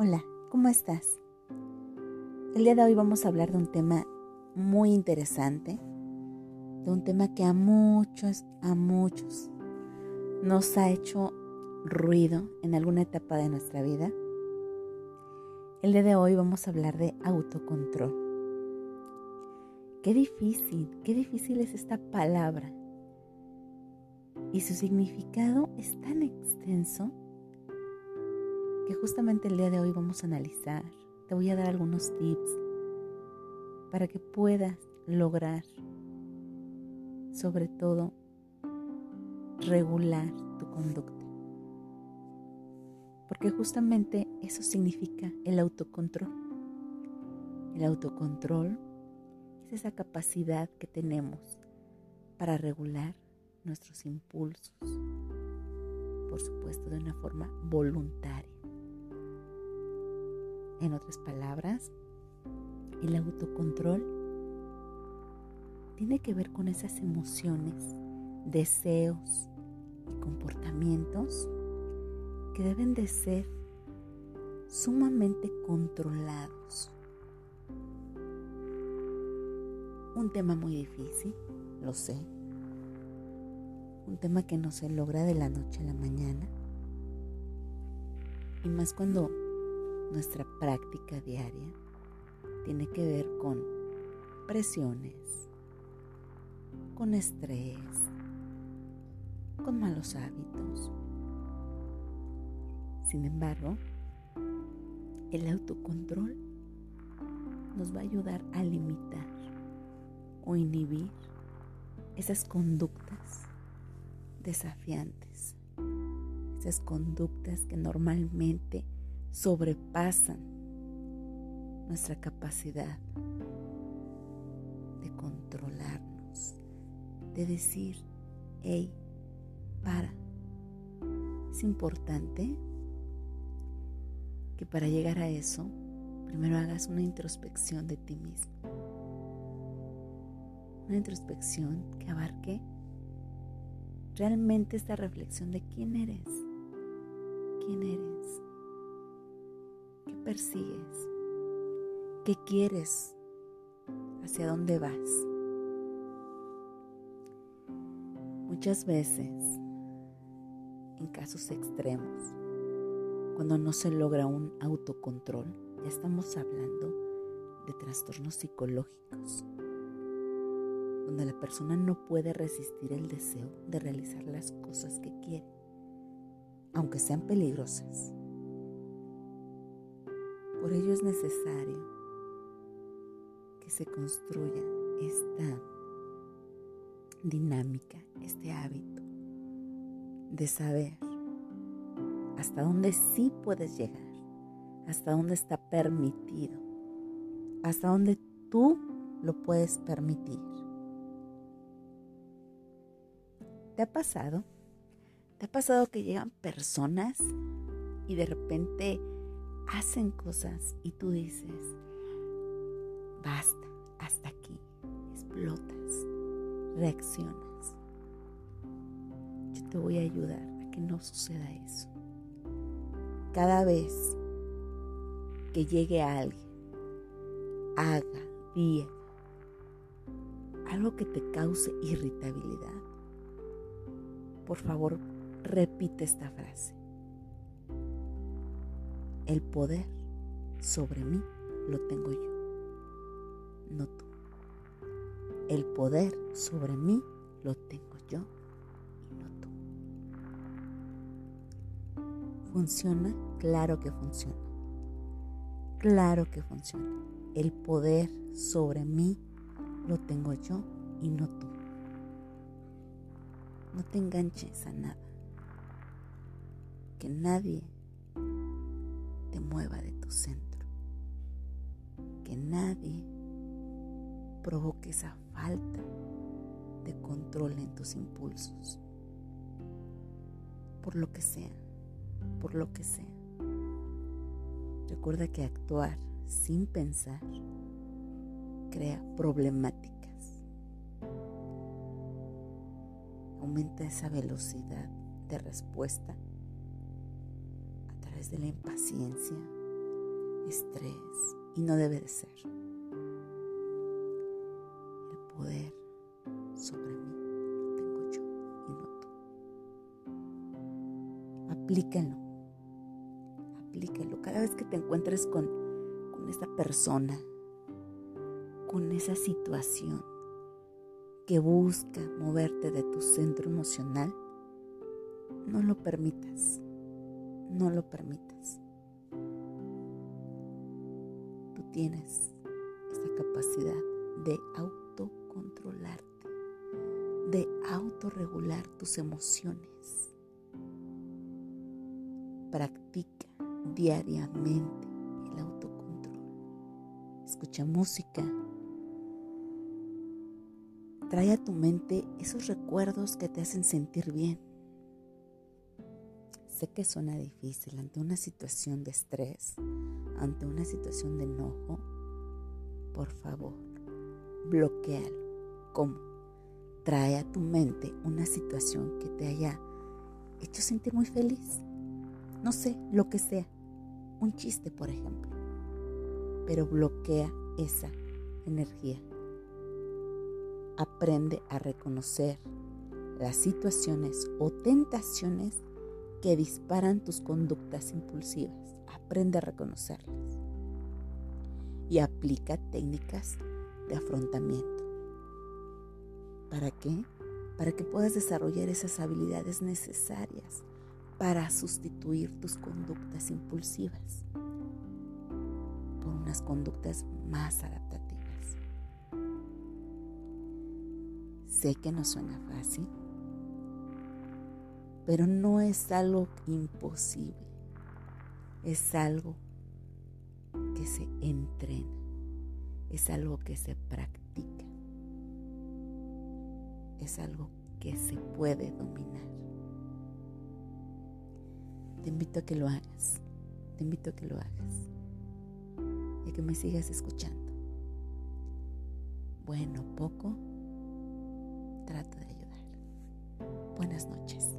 Hola, ¿cómo estás? El día de hoy vamos a hablar de un tema muy interesante, de un tema que a muchos, a muchos nos ha hecho ruido en alguna etapa de nuestra vida. El día de hoy vamos a hablar de autocontrol. Qué difícil, qué difícil es esta palabra. Y su significado es tan extenso que justamente el día de hoy vamos a analizar. Te voy a dar algunos tips para que puedas lograr, sobre todo, regular tu conducta. Porque justamente eso significa el autocontrol. El autocontrol es esa capacidad que tenemos para regular nuestros impulsos, por supuesto de una forma voluntaria. En otras palabras, el autocontrol tiene que ver con esas emociones, deseos y comportamientos que deben de ser sumamente controlados. Un tema muy difícil, lo sé. Un tema que no se logra de la noche a la mañana. Y más cuando nuestra práctica diaria tiene que ver con presiones, con estrés, con malos hábitos. Sin embargo, el autocontrol nos va a ayudar a limitar o inhibir esas conductas desafiantes, esas conductas que normalmente sobrepasan nuestra capacidad de controlarnos, de decir, hey, para. Es importante que para llegar a eso, primero hagas una introspección de ti mismo. Una introspección que abarque realmente esta reflexión de quién eres, quién eres, persigues? ¿Qué quieres? ¿Hacia dónde vas? Muchas veces, en casos extremos, cuando no se logra un autocontrol, ya estamos hablando de trastornos psicológicos, donde la persona no puede resistir el deseo de realizar las cosas que quiere, aunque sean peligrosas. Por ello es necesario que se construya esta dinámica, este hábito de saber hasta dónde sí puedes llegar, hasta dónde está permitido, hasta dónde tú lo puedes permitir. ¿Te ha pasado? ¿Te ha pasado que llegan personas y de repente hacen cosas y tú dices, basta, hasta aquí, explotas, reaccionas. Yo te voy a ayudar a que no suceda eso. Cada vez que llegue alguien, haga, diga algo que te cause irritabilidad, por favor repite esta frase. El poder sobre mí lo tengo yo, no tú. El poder sobre mí lo tengo yo y no tú. ¿Funciona? Claro que funciona. Claro que funciona. El poder sobre mí lo tengo yo y no tú. No te enganches a nada. Que nadie centro. Que nadie provoque esa falta de control en tus impulsos. Por lo que sea, por lo que sea. Recuerda que actuar sin pensar crea problemáticas. Aumenta esa velocidad de respuesta de la impaciencia, estrés y no debe de ser. El poder sobre mí lo tengo yo y no tú. Aplíquenlo. Aplíquenlo. Cada vez que te encuentres con, con esa persona, con esa situación que busca moverte de tu centro emocional, no lo permitas. No lo permitas. Tienes esa capacidad de autocontrolarte, de autorregular tus emociones. Practica diariamente el autocontrol. Escucha música. Trae a tu mente esos recuerdos que te hacen sentir bien Sé que suena difícil ante una situación de estrés, ante una situación de enojo. Por favor, bloquealo. ¿Cómo? Trae a tu mente una situación que te haya hecho sentir muy feliz. No sé, lo que sea. Un chiste, por ejemplo. Pero bloquea esa energía. Aprende a reconocer las situaciones o tentaciones que disparan tus conductas impulsivas. Aprende a reconocerlas. Y aplica técnicas de afrontamiento. ¿Para qué? Para que puedas desarrollar esas habilidades necesarias para sustituir tus conductas impulsivas por unas conductas más adaptativas. Sé que no suena fácil, pero no es algo imposible, es algo que se entrena, es algo que se practica, es algo que se puede dominar. Te invito a que lo hagas, te invito a que lo hagas y a que me sigas escuchando. Bueno, poco, trato de ayudar. Buenas noches.